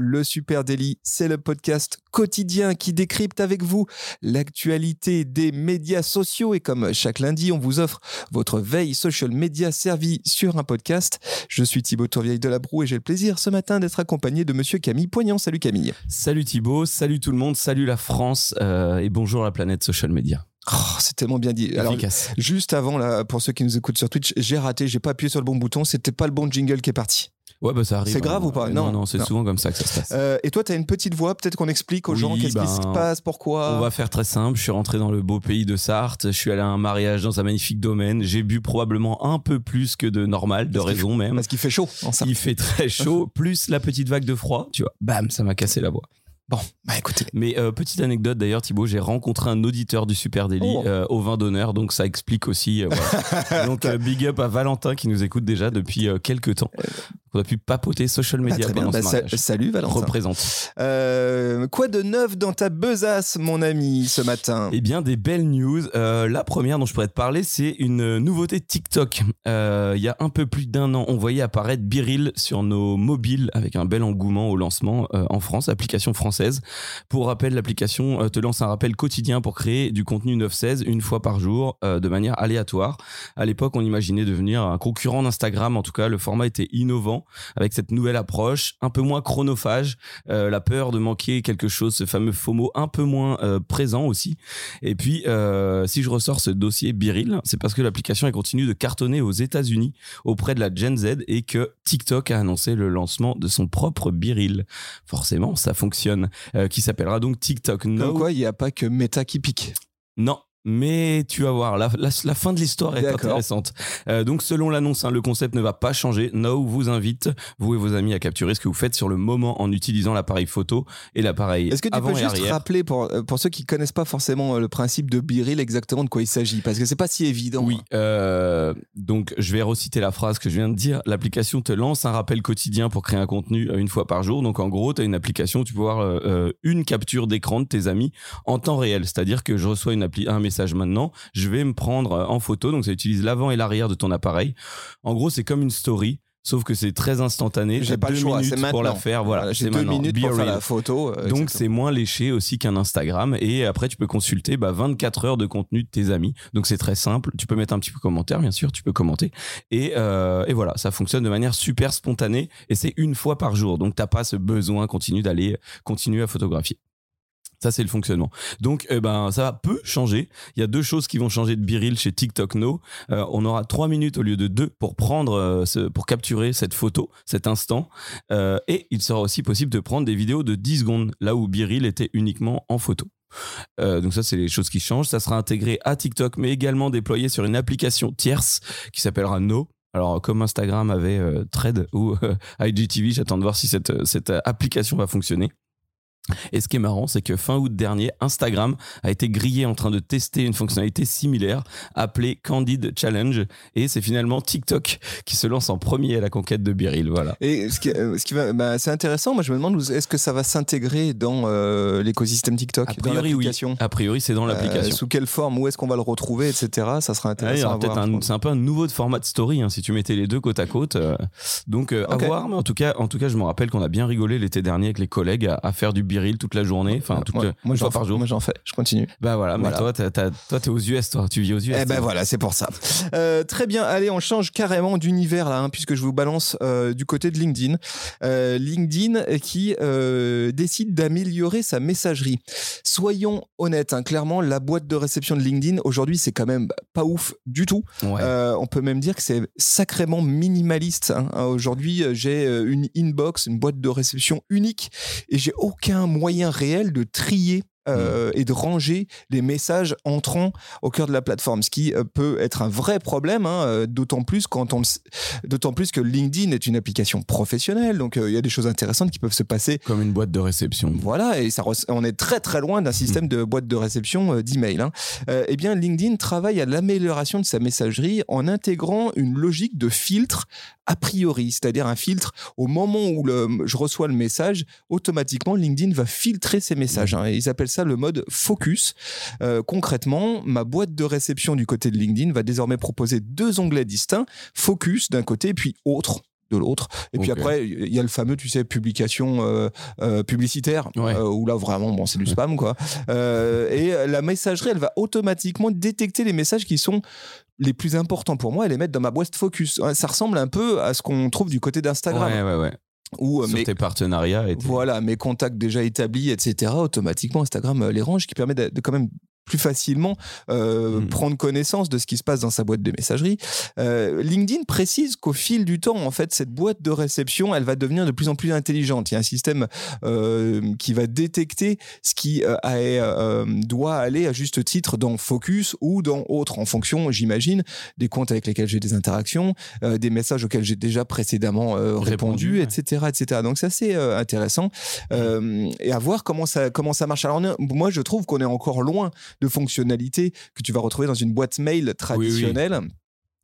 Le Super Daily, c'est le podcast quotidien qui décrypte avec vous l'actualité des médias sociaux et comme chaque lundi, on vous offre votre veille social media servie sur un podcast. Je suis Thibaut Tourvieille de la Broue et j'ai le plaisir ce matin d'être accompagné de monsieur Camille Poignant. Salut Camille. Salut Thibaut, salut tout le monde, salut la France euh, et bonjour la planète social media. Oh, c'est tellement bien dit. Alors, Efficace. juste avant, là, pour ceux qui nous écoutent sur Twitch, j'ai raté, j'ai pas appuyé sur le bon bouton, c'était pas le bon jingle qui est parti. Ouais, bah ça arrive. C'est grave hein. ou pas? Non, Non, non, c'est souvent comme ça que ça se passe. Euh, et toi, tu as une petite voix, peut-être qu'on explique aux gens qu'est-ce qui ben, se passe, pourquoi? On va faire très simple. Je suis rentré dans le beau pays de Sarthe. Je suis allé à un mariage dans un magnifique domaine. J'ai bu probablement un peu plus que de normal, de Parce raison même. Parce qu'il fait chaud en ça. Il fait très chaud, plus la petite vague de froid. Tu vois, bam, ça m'a cassé la voix. Bon, bah écoutez. Mais euh, petite anecdote d'ailleurs, Thibaut, j'ai rencontré un auditeur du Super Daily Oh. euh, au vin d'honneur, donc ça explique aussi. euh, voilà. donc big up à Valentin qui nous écoute déjà depuis quelques temps. On a pu papoter social Bah, media bien. pendant Bah, ce sa- mariage. salut Valentin. Représente. Euh, quoi de neuf dans ta besace, mon ami, ce matin? Eh bien, des belles news. Euh, la première dont je pourrais te parler, c'est une nouveauté TikTok. Euh, il y a un peu plus d'un an, on voyait apparaître Biril sur nos mobiles avec un bel engouement au lancement en France, application française. Pour rappel, l'application te lance un rappel quotidien pour créer du contenu 9-16 une fois par jour de manière aléatoire. À l'époque, on imaginait devenir un concurrent d'Instagram. En tout cas, le format était innovant avec cette nouvelle approche, un peu moins chronophage, euh, la peur de manquer quelque chose, ce fameux FOMO un peu moins euh, présent aussi. Et puis, euh, si je ressors ce dossier Biril, c'est parce que l'application elle continue de cartonner aux États-Unis auprès de la Gen Z et que TikTok a annoncé le lancement de son propre Biril. Forcément, ça fonctionne. Qui s'appellera donc TikTok Comme No. quoi, il n'y a pas que Meta qui pique. Non. Mais tu vas voir, la, la- la fin de l'histoire est intéressante. Euh, donc, selon l'annonce, hein, le concept ne va pas changer. Now vous invite, vous et vos amis, à capturer ce que vous faites sur le moment en utilisant l'appareil photo et l'appareil Est-ce que tu avant peux juste arrière. rappeler pour, euh, pour ceux qui connaissent pas forcément euh, le principe de Biril exactement de quoi il s'agit? Parce que c'est pas si évident. Oui, euh, donc je vais reciter la phrase que je viens de dire. L'application te lance un rappel quotidien pour créer un contenu une fois par jour. Donc en gros, tu as une application où tu peux voir euh, une capture d'écran de tes amis en temps réel. C'est-à-dire que je reçois une appli, un message maintenant, je vais me prendre euh, en photo. Donc ça utilise l'avant et l'arrière de ton appareil. En gros, c'est comme une story. Sauf que c'est très instantané. J'ai pas le choix, minutes c'est maintenant. pour la faire. Voilà, J'ai deux maintenant. minutes Be pour faire la photo. euh, Donc c'est moins léché aussi qu'un Instagram et après tu peux consulter bah, 24 heures de contenu de tes amis. Donc c'est très simple. Tu peux mettre un petit peu commentaire bien sûr, tu peux commenter et, euh, et voilà ça fonctionne de manière super spontanée et c'est une fois par jour. Donc t'as pas ce besoin continu d'aller continuer à photographier. Ça, c'est le fonctionnement. Donc, eh ben, ça peut changer. Il y a deux choses qui vont changer de Biril chez TikTok No. Euh, on aura trois minutes au lieu de deux pour prendre, euh, pour capturer cette photo, cet instant. Euh, et il sera aussi possible de prendre des vidéos de 10 secondes, là où Biril était uniquement en photo. Donc ça, c'est les choses qui changent. Ça sera intégré à TikTok, mais également déployé sur une application tierce qui s'appellera No. Alors, comme Instagram avait euh, Thread ou IGTV, j'attends de voir si cette, cette application va fonctionner. Et ce qui est marrant, c'est que fin août dernier, Instagram a été grillé en train de tester une fonctionnalité similaire appelée Candid Challenge. Et c'est finalement TikTok qui se lance en premier à la conquête de Biril. Voilà. Et ce qui, euh, ce qui va, bah, c'est intéressant. Moi, je me demande, est-ce que ça va s'intégrer dans euh, l'écosystème TikTok, A dans priori, oui. A priori, c'est dans Euh, l'application. sous quelle forme Où est-ce qu'on va le retrouver, etc. Ça sera Ah, intéressant pense. c'est un peu un nouveau de format de story hein, si tu mettais les deux côte à côte. euh. donc euh, à voir, mais en tout cas, en tout cas, je me rappelle qu'on a bien rigolé l'été dernier avec les collègues à, à faire du biril toute la journée, enfin toute moi, j'en par fais- jour. Moi, j'en fais. Je continue. Bah voilà, mais Voilà. toi, t'as- t'as- toi, t'es aux US, toi, tu vis aux US. Eh ben voilà, c'est pour ça. Euh, très bien, allez, on change carrément d'univers là, hein, puisque je vous balance euh, du côté de LinkedIn. Euh, LinkedIn qui décide d'améliorer sa messagerie. Soyons honnêtes, hein, clairement, la boîte de réception de LinkedIn aujourd'hui, c'est quand même pas ouf du tout. Ouais. On peut même dire que c'est sacrément minimaliste. hein. Aujourd'hui, j'ai une inbox, une boîte de réception unique, et j'ai aucun moyen réel de trier euh, et de ranger les messages entrant au cœur de la plateforme, ce qui euh, peut être un vrai problème, hein, euh, d'autant plus quand on, d'autant plus que LinkedIn est une application professionnelle, donc euh, il y a des choses intéressantes qui peuvent se passer. Comme une boîte de réception. Voilà, et ça, on est très très loin d'un système de boîte de réception euh, d'email. Hein. Eh bien, LinkedIn travaille à l'amélioration de sa messagerie en intégrant une logique de filtre a priori, c'est-à-dire un filtre au moment où le, je reçois le message, automatiquement LinkedIn va filtrer ces messages. hein, et ils appellent ça le mode focus. Euh, concrètement, ma boîte de réception du côté de LinkedIn va désormais proposer deux onglets distincts, focus d'un côté, puis autre de l'autre. Et puis après, il y a le fameux, tu sais, publication euh, euh, publicitaire, Ouais. euh, où là vraiment, bon, c'est du spam, quoi. Et la messagerie, elle va automatiquement détecter les messages qui sont les plus importants pour moi et les mettre dans ma boîte focus. Ça ressemble un peu à ce qu'on trouve du côté d'Instagram, Ouais, ouais, ouais. Où euh, Sur mes- tes partenariats et tes- voilà, mes contacts déjà établis, etc., automatiquement, Instagram euh, les range, qui permet de, de quand même plus facilement euh, Mm. prendre connaissance de ce qui se passe dans sa boîte de messagerie. Euh, LinkedIn précise qu'au fil du temps, en fait, cette boîte de réception, elle va devenir de plus en plus intelligente. Il y a un système euh, qui va détecter ce qui euh, a- euh, doit aller à juste titre dans Focus ou dans Autre, en fonction, j'imagine, des comptes avec lesquels j'ai des interactions, euh, des messages auxquels j'ai déjà précédemment répondu, Répondu, ouais. etc., etc. Donc c'est assez intéressant euh, et à voir comment ça comment ça marche. Alors moi je trouve qu'on est encore loin de fonctionnalités que tu vas retrouver dans une boîte mail traditionnelle.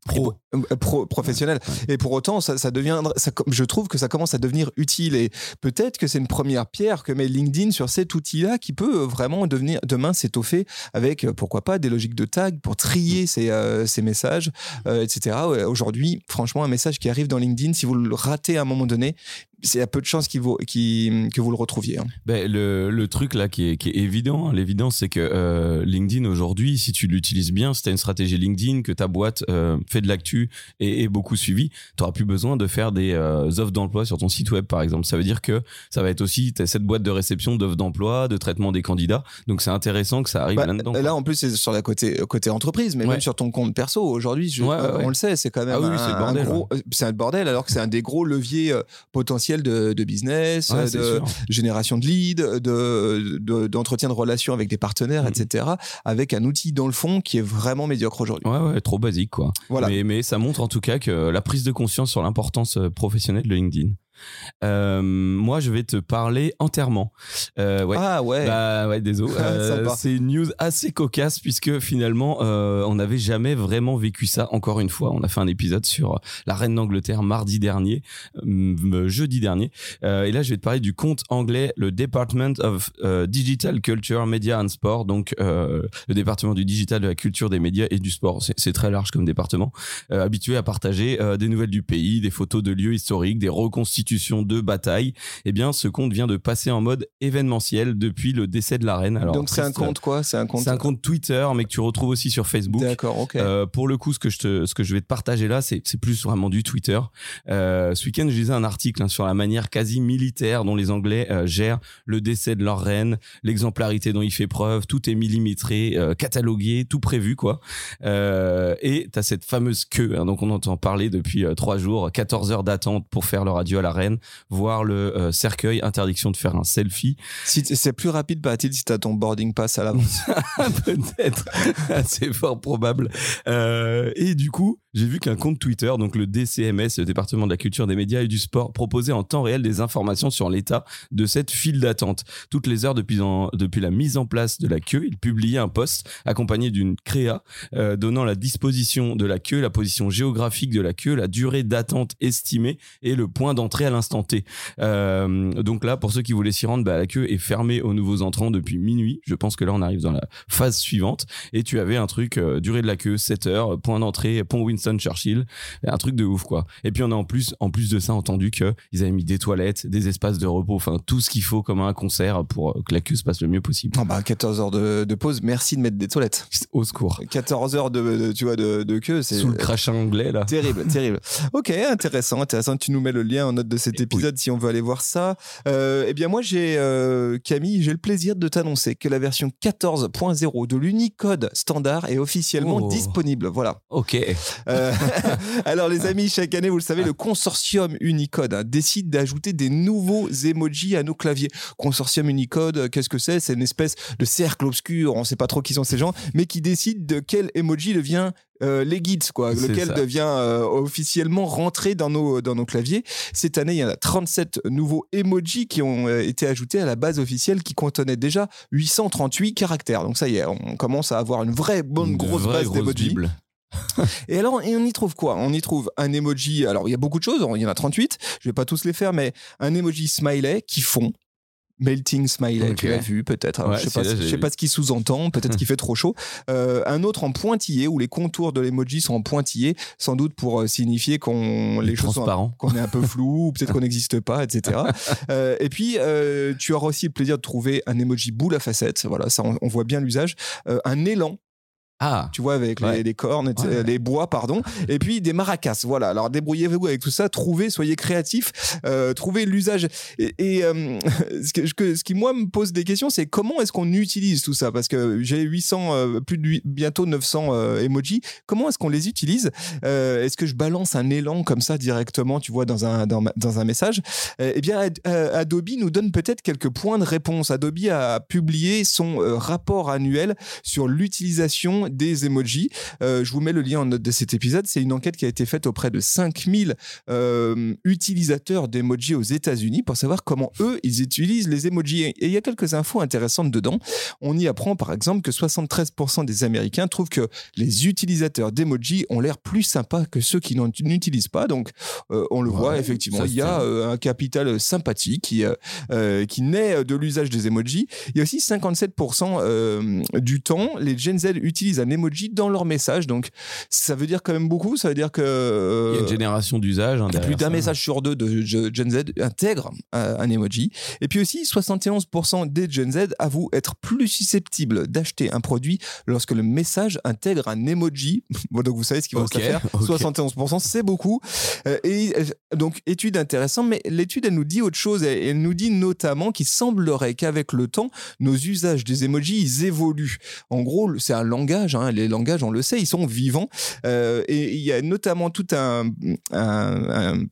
Pro. Et pour- euh, pro- professionnelle. Et pour autant, ça, ça devient, ça, je trouve que ça commence à devenir utile. Et peut-être que c'est une première pierre que met LinkedIn sur cet outil-là qui peut euh, vraiment devenir demain s'étoffer avec, euh, pourquoi pas, des logiques de tag pour trier ces, euh, ces messages, euh, etc. Ouais, Aujourd'hui, franchement, un message qui arrive dans LinkedIn, si vous le ratez à un moment donné, c'est à peu de chances qu'il vous- qu'il- que vous le retrouviez. hein. Ben, le, le truc là qui est, qui est évident, hein, l'évidence c'est que euh, LinkedIn aujourd'hui, si tu l'utilises bien, si tu as une stratégie LinkedIn, que ta boîte euh, fait de l'actu et est beaucoup suivie, tu n'auras plus besoin de faire des euh, offres d'emploi sur ton site web par exemple. Ça veut dire que ça va être aussi cette boîte de réception d'offres d'emploi, de traitement des candidats. Donc c'est intéressant que ça arrive Bah, là-dedans. là, en plus, c'est sur la côté, côté entreprise, mais Ouais. même sur ton compte perso. Aujourd'hui, Ouais, ouais, on le sait, c'est quand même Ah oui, un, gros. euh, C'est un bordel, alors que c'est un des gros leviers euh, de, de business, Ouais, euh, de génération de leads, de, de- d'entretien de, relations avec des partenaires, etc. Avec un outil dans le fond qui est vraiment médiocre aujourd'hui. Ouais, ouais, trop basique quoi. Voilà. Mais, mais ça montre en tout cas que la prise de conscience sur l'importance euh, professionnelle de LinkedIn. Euh, moi, je vais te parler enterrement. Euh, ouais. Ah ouais. Bah ouais, désolé. Euh, c'est une news assez cocasse puisque finalement, euh, on n'avait jamais vraiment vécu ça. Encore une fois, on a fait un épisode sur la reine d'Angleterre mardi dernier, jeudi dernier. Et là, je vais te parler du compte anglais, le Department of Digital Culture, Media and Sport. Donc, le département du digital, de la culture, des médias et du sport. C'est très large comme département. Habitué à partager des nouvelles du pays, des photos de lieux historiques, des reconstitutions de batailles. Eh bien, ce compte vient de passer en mode événementiel depuis le décès de la reine. Alors, Donc c'est un compte quoi? C'est un compte. C'est un compte Twitter, mais que tu retrouves aussi sur Facebook. D'accord, ok. Euh, pour le coup, ce que je te, ce que je vais te partager là, c'est, plus vraiment du Twitter. Euh, ce week-end, je lisais un article hein, sur la manière quasi militaire dont les Anglais euh, gèrent le décès de leur reine, l'exemplarité dont il fait preuve, tout est millimétré, catalogué, tout prévu quoi. Et t'as cette fameuse queue, hein, donc on entend parler depuis trois jours, 14 heures d'attente pour faire leur adieu à la reine, voir le euh, cercueil, interdiction de faire un selfie. Si c'est plus rapide, paraît-il, si t'as ton boarding pass à l'avance. Peut-être, c'est fort probable. Euh, et du coup, j'ai vu qu'un compte Twitter, donc le DCMS, le département de la culture, des médias et du sport, proposait en temps réel des informations sur l'état de cette file d'attente. Toutes les heures depuis, la mise en place de la queue, il publiait un post accompagné d'une créa euh, donnant la disposition de la queue, la position géographique de la queue, la durée d'attente estimée et le point d'entrée à l'instant T. Euh, donc là, pour ceux qui voulaient s'y rendre, bah, la queue est fermée aux nouveaux entrants depuis minuit. Je pense que là, on arrive dans la phase suivante. Et tu avais un truc, euh, durée de la queue, 7 heures, point d'entrée, pont Winston Churchill. Un truc de ouf, quoi. Et puis, on a en plus, en plus de ça, entendu que ils avaient mis des toilettes, des espaces de repos, enfin, tout ce qu'il faut comme un concert pour euh, que la queue se passe le mieux possible. Bah, 14 heures de, de pause, merci de mettre des toilettes. Au secours. 14 heures de, de- tu vois, de, de queue, c'est Sous le crachin anglais, là. terrible, terrible. Ok, intéressant, intéressant. Tu nous mets le lien en note de cet épisode si on veut aller voir ça. Euh, eh bien, moi, j'ai euh, Camille, j'ai le plaisir de t'annoncer que la version 14.0 de l'Unicode standard est officiellement Oh. disponible. Voilà. Ok. Euh, alors les amis, chaque année, vous le savez, le consortium Unicode hein, décide d'ajouter des nouveaux emojis à nos claviers. Consortium Unicode, qu'est-ce que c'est? C'est une espèce de cercle obscur, on ne sait pas trop qui sont ces gens, mais qui décide de quel emoji devient euh, les guides, quoi, lequel devient euh, officiellement rentré dans nos, dans nos claviers. Cette année, il y en a 37 nouveaux emojis qui ont euh, été ajoutés à la base officielle qui contenait déjà 838 caractères. Donc ça y est, on commence à avoir une vraie bonne grosse base d'emojis. Et alors, on y trouve quoi? On y trouve un emoji. Alors, il y a beaucoup de choses. Il y en a 38. Je vais pas tous les faire, mais un emoji smiley qui fond. Melting Smiley, tu l'as vu peut-être. je sais pas, sais pas ce qu'il sous-entend, peut-être qu'il fait trop chaud. Euh, un autre en pointillé où les contours de l'emoji sont en pointillé, sans doute pour euh, signifier qu'on les choses qu'on est un peu flou, ou peut-être qu'on n'existe pas, etc. Euh, et puis tu auras aussi le plaisir de trouver un emoji boule à facettes. Voilà, ça on voit bien l'usage. un élan ah. Tu vois, avec les, cornes, les bois, pardon. Et puis des maracas. Voilà. Alors débrouillez-vous avec tout ça. Trouvez, soyez créatifs. Euh, trouvez l'usage. Et, euh, ce, qui, moi, me pose des questions, c'est comment est-ce qu'on utilise tout ça? Parce que j'ai 800, euh, plus de bientôt 900 emojis. Comment est-ce qu'on les utilise? Est-ce que je balance un élan comme ça directement, tu vois, dans un, dans, un message? Eh bien, Adobe nous donne peut-être quelques points de réponse. Adobe a publié son rapport annuel sur l'utilisation des emojis. Euh, je vous mets le lien en note de cet épisode. C'est une enquête qui a été faite auprès de 5000 euh, utilisateurs d'emojis aux États-Unis pour savoir comment eux, ils utilisent les emojis. Et il y a quelques infos intéressantes dedans. On y apprend par exemple que 73% des Américains trouvent que les utilisateurs d'emojis ont l'air plus sympas que ceux qui n'utilisent pas. Donc, euh, on le voit effectivement. Il y a un capital sympathie qui, qui naît de l'usage des emojis. Il y a aussi 57% du temps, les Gen Z utilisent un emoji dans leur message. Donc, ça veut dire quand même beaucoup. Ça veut dire que. Il y a une génération d'usage. Hein, plus d'un message sur deux de Gen Z intègre un emoji. Et puis aussi, 71% des Gen Z avouent être plus susceptibles d'acheter un produit lorsque le message intègre un emoji. bon, donc, vous savez ce qu'il va se faire. 71%, c'est beaucoup. Euh, et euh, donc, étude intéressante, mais l'étude, elle nous dit autre chose. Elle, nous dit notamment qu'il semblerait qu'avec le temps, nos usages des emojis, ils évoluent. En gros, c'est un langage Hein. Les langages, on le sait, ils sont vivants. Euh, et il y a notamment tout un,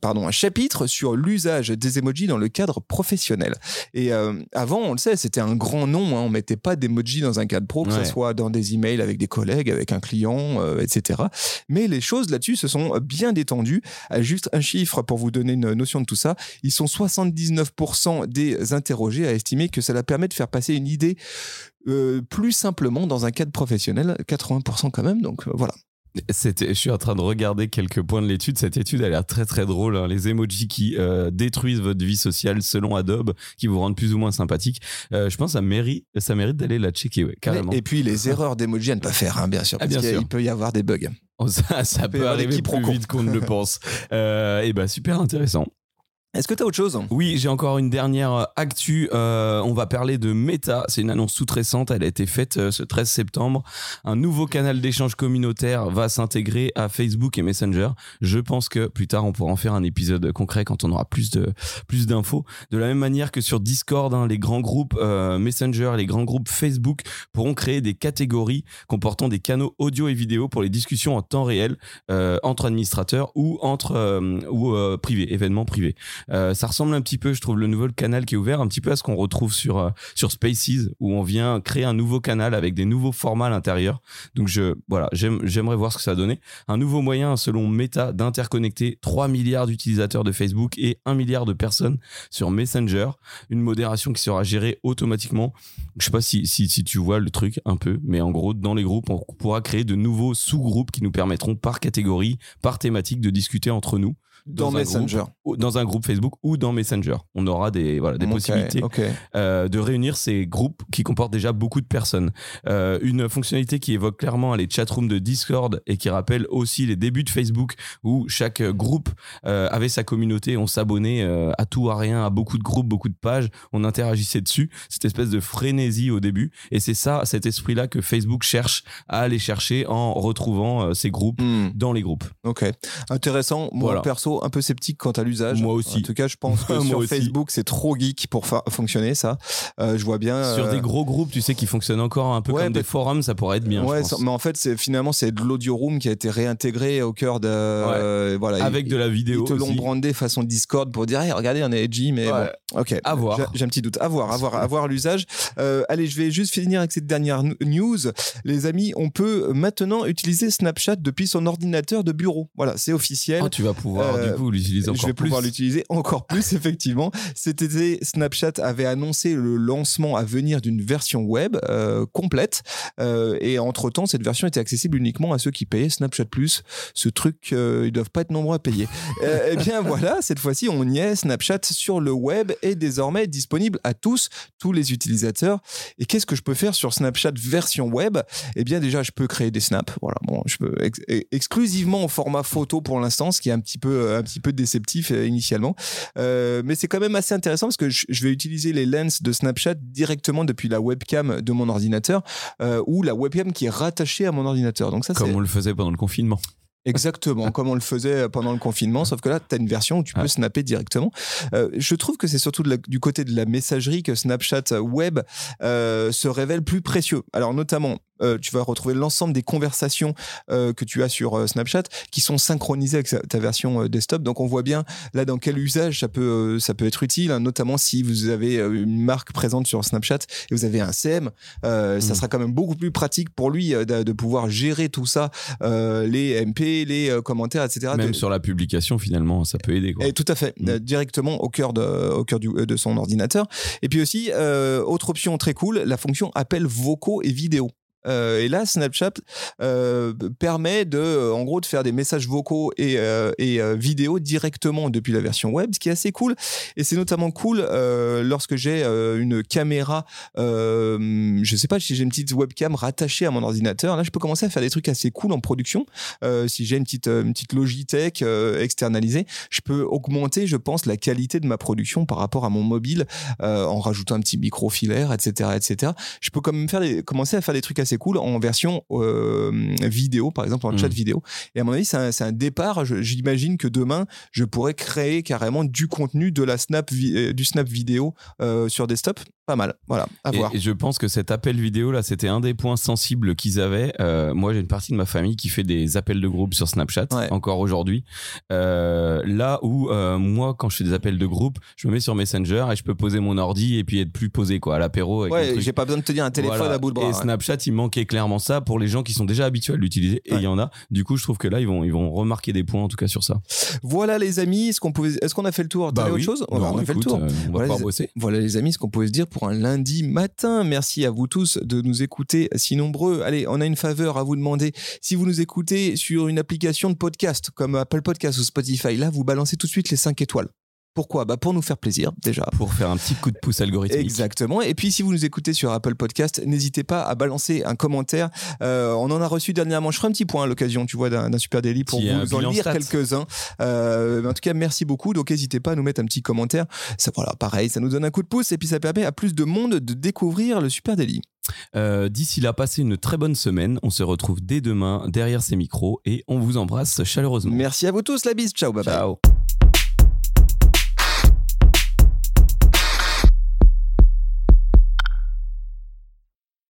pardon, un chapitre sur l'usage des emojis dans le cadre professionnel. Et euh, avant, on le sait, c'était un grand nom. Hein. on mettait pas d'emojis dans un cadre pro, que ce soit dans des emails avec des collègues, avec un client, euh, etc. Mais les choses là-dessus se sont bien détendues. juste un chiffre pour vous donner une notion de tout ça. Ils sont 79% des interrogés à estimer que cela permet de faire passer une idée euh, plus simplement dans un cadre professionnel, 80% quand même. Donc euh, voilà. je suis en train de regarder quelques points de l'étude. Cette étude a l'air très très drôle. Hein. Les emojis qui euh, détruisent votre vie sociale selon Adobe, qui vous rendent plus ou moins sympathique. je pense que ça mérite, ça mérite d'aller la checker, carrément. Et puis les erreurs d'emojis à ne pas faire, hein, bien sûr, ah, parce qu'il peut y avoir des bugs. Oh, ça, ça peut, arriver plus vite qu'on ne le pense. et ben super intéressant. Est-ce que tu autre chose? Oui, j'ai encore une dernière euh, actu. Euh, on va parler de Meta. C'est une annonce toute récente. Elle a été faite euh, ce 13 septembre. Un nouveau canal d'échange communautaire va s'intégrer à Facebook et Messenger. Je pense que plus tard, on pourra en faire un épisode concret quand on aura plus de plus d'infos. De la même manière que sur Discord, hein, les grands groupes Messenger, les grands groupes Facebook pourront créer des catégories comportant des canaux audio et vidéo pour les discussions en temps réel entre administrateurs ou entre ou privés, événements privés. Euh, ça ressemble un petit peu, je trouve, le nouveau canal qui est ouvert, un petit peu à ce qu'on retrouve sur, euh, sur Spaces, où on vient créer un nouveau canal avec des nouveaux formats à l'intérieur. Donc, je, voilà, j'aimerais voir ce que ça a donné. Un nouveau moyen, selon Meta, d'interconnecter 3 milliards d'utilisateurs de Facebook et 1 milliard de personnes sur Messenger. Une modération qui sera gérée automatiquement. Je sais pas si, si, si tu vois le truc un peu, mais en gros, dans les groupes, on pourra créer de nouveaux sous-groupes qui nous permettront par catégorie, par thématique, de discuter entre nous dans, Messenger. dans un groupe Facebook ou dans Messenger. On aura des, voilà, des possibilités euh, de réunir ces groupes qui comportent déjà beaucoup de personnes. Euh, une fonctionnalité qui évoque clairement les chatrooms de Discord et qui rappelle aussi les débuts de Facebook où chaque groupe euh, avait sa communauté, on s'abonnait à tout, à rien, à beaucoup de groupes, beaucoup de pages, on interagissait dessus. Cette espèce de frénésie au début. Et c'est ça, cet esprit-là que Facebook cherche à aller chercher en retrouvant ces groupes hmm. dans les groupes. Ok, intéressant. Moi, perso un peu sceptique quant à l'usage. Moi aussi. En tout cas, je pense que sur aussi. Facebook, c'est trop geek pour fonctionner ça. Euh, je vois bien. Sur euh, des gros groupes, tu sais, qui fonctionnent encore un peu Ouais, comme des forums, ça pourrait être bien. je ouais, pense. mais en fait, c'est finalement c'est de l'audio room qui a été réintégré au cœur de euh, voilà Avec ils- de la vidéo. Ils te l'ont brandé façon Discord pour dire hey, regardez on est edgy mais Ouais. bon ok À voir. J'ai- un petit doute à voir à voir à voir l'usage Euh, allez je vais juste finir avec cette dernière news les amis on peut maintenant utiliser Snapchat depuis son ordinateur de bureau voilà c'est officiel Oh, tu vas pouvoir Euh, du coup l'utiliser encore je vais plus. pouvoir l'utiliser encore plus, effectivement. Cet été, Snapchat avait annoncé le lancement à venir d'une version web euh, complète. Euh, et entre-temps, cette version était accessible uniquement à ceux qui payaient Snapchat Plus. Ce truc, euh, ils doivent pas être nombreux à payer. Euh, eh bien voilà, cette fois-ci, on y est. Snapchat sur le web est désormais disponible à tous, tous les utilisateurs. Et qu'est-ce que je peux faire sur Snapchat version web? Eh bien déjà, je peux créer des snaps. Voilà, bon, je peux ex- exclusivement au format photo pour l'instant, ce qui est un petit peu, un petit peu déceptif initialement. Euh, mais c'est quand même assez intéressant parce que je, vais utiliser les lens de Snapchat directement depuis la webcam de mon ordinateur euh, ou la webcam qui est rattachée à mon ordinateur. Donc ça, Comme on le faisait pendant le confinement. Exactement, comme on le faisait pendant le confinement, sauf que là, tu as une version où tu peux Ouais. snapper directement. Euh, je trouve que c'est surtout de la- du côté de la messagerie que Snapchat Web euh, se révèle plus précieux. Alors notamment, euh, tu vas retrouver l'ensemble des conversations euh, que tu as sur euh, Snapchat qui sont synchronisées avec sa- ta version desktop. Donc on voit bien là dans quel usage ça peut, ça peut être utile, hein, notamment si vous avez une marque présente sur Snapchat et vous avez un CM, ça Mm. sera quand même beaucoup plus pratique pour lui de, de pouvoir gérer tout ça, les MP, les commentaires, etc. Même De- sur la publication, finalement, ça peut aider. Quoi. et tout à fait, Mm. euh, directement au cœur de, au cœur du, de son ordinateur. Et puis aussi, autre option très cool, la fonction appels vocaux et vidéos. Euh, et là, Snapchat euh, permet de, euh, en gros, de faire des messages vocaux et, euh, vidéos directement depuis la version web, ce qui est assez cool. Et c'est notamment cool lorsque j'ai une caméra, je sais pas si j'ai une petite webcam rattachée à mon ordinateur. Là, je peux commencer à faire des trucs assez cool en production. Si j'ai une petite, une petite Logitech externalisée, je peux augmenter, je pense, la qualité de ma production par rapport à mon mobile en rajoutant un petit micro filaire, etc., etc. Je peux quand même faire commencer à faire des trucs assez cool en version euh, vidéo, par exemple en chat Mm. vidéo. Et à mon avis, c'est un, c'est un départ. Je- J'imagine que demain, je pourrais créer carrément du contenu de la snap, vi- euh, du snap vidéo euh, sur desktop. Pas mal. Voilà, à Et, voir. et je pense que cet appel vidéo là, c'était un des points sensibles qu'ils avaient. Euh, moi, j'ai une partie de ma famille qui fait des appels de groupe sur Snapchat Ouais. encore aujourd'hui. Euh, là où euh, moi, quand je fais des appels de groupe, je me mets sur Messenger et je peux poser mon ordi et puis être plus posé quoi à l'apéro. Ouais, j'ai pas besoin de te dire un téléphone Voilà. à bout de bras. Et ouais. Snapchat, il manquait clairement ça pour les gens qui sont déjà habitués à l'utiliser. Et il y en a. Du coup, je trouve que là, ils vont, ils vont remarquer des points en tout cas sur ça. Voilà les amis, est-ce qu'on pouvait, est-ce qu'on a fait le tour? Bah autre oui. chose? Non, on a fait le tour. on va Voilà, les- bosser. Voilà les amis, ce qu'on pouvait se dire pour un lundi matin. Merci à vous tous de nous écouter si nombreux. Allez, on a une faveur à vous demander. Si vous nous écoutez sur une application de podcast comme Apple Podcast ou Spotify, là, vous balancez tout de suite les 5 étoiles. Pourquoi bah Pour nous faire plaisir déjà. Pour faire un petit coup de pouce algorithmique. Exactement. Et puis, si vous nous écoutez sur Apple Podcast, n'hésitez pas à balancer un commentaire. Euh, on en a reçu dernièrement. Je ferai un petit point à l'occasion, tu vois, d'un super délit pour Petit, euh, vous en lire quelques-uns. Euh, en tout cas, merci beaucoup. Donc, n'hésitez pas à nous mettre un petit commentaire. Ça, voilà, pareil, ça nous donne un coup de pouce et puis ça permet à plus de monde de découvrir le super délit. Euh, D'ici là, passez une très bonne semaine. On se retrouve dès demain derrière ces micros et on vous embrasse chaleureusement. Merci à vous tous, la bise. Ciao, bye bye. Ciao.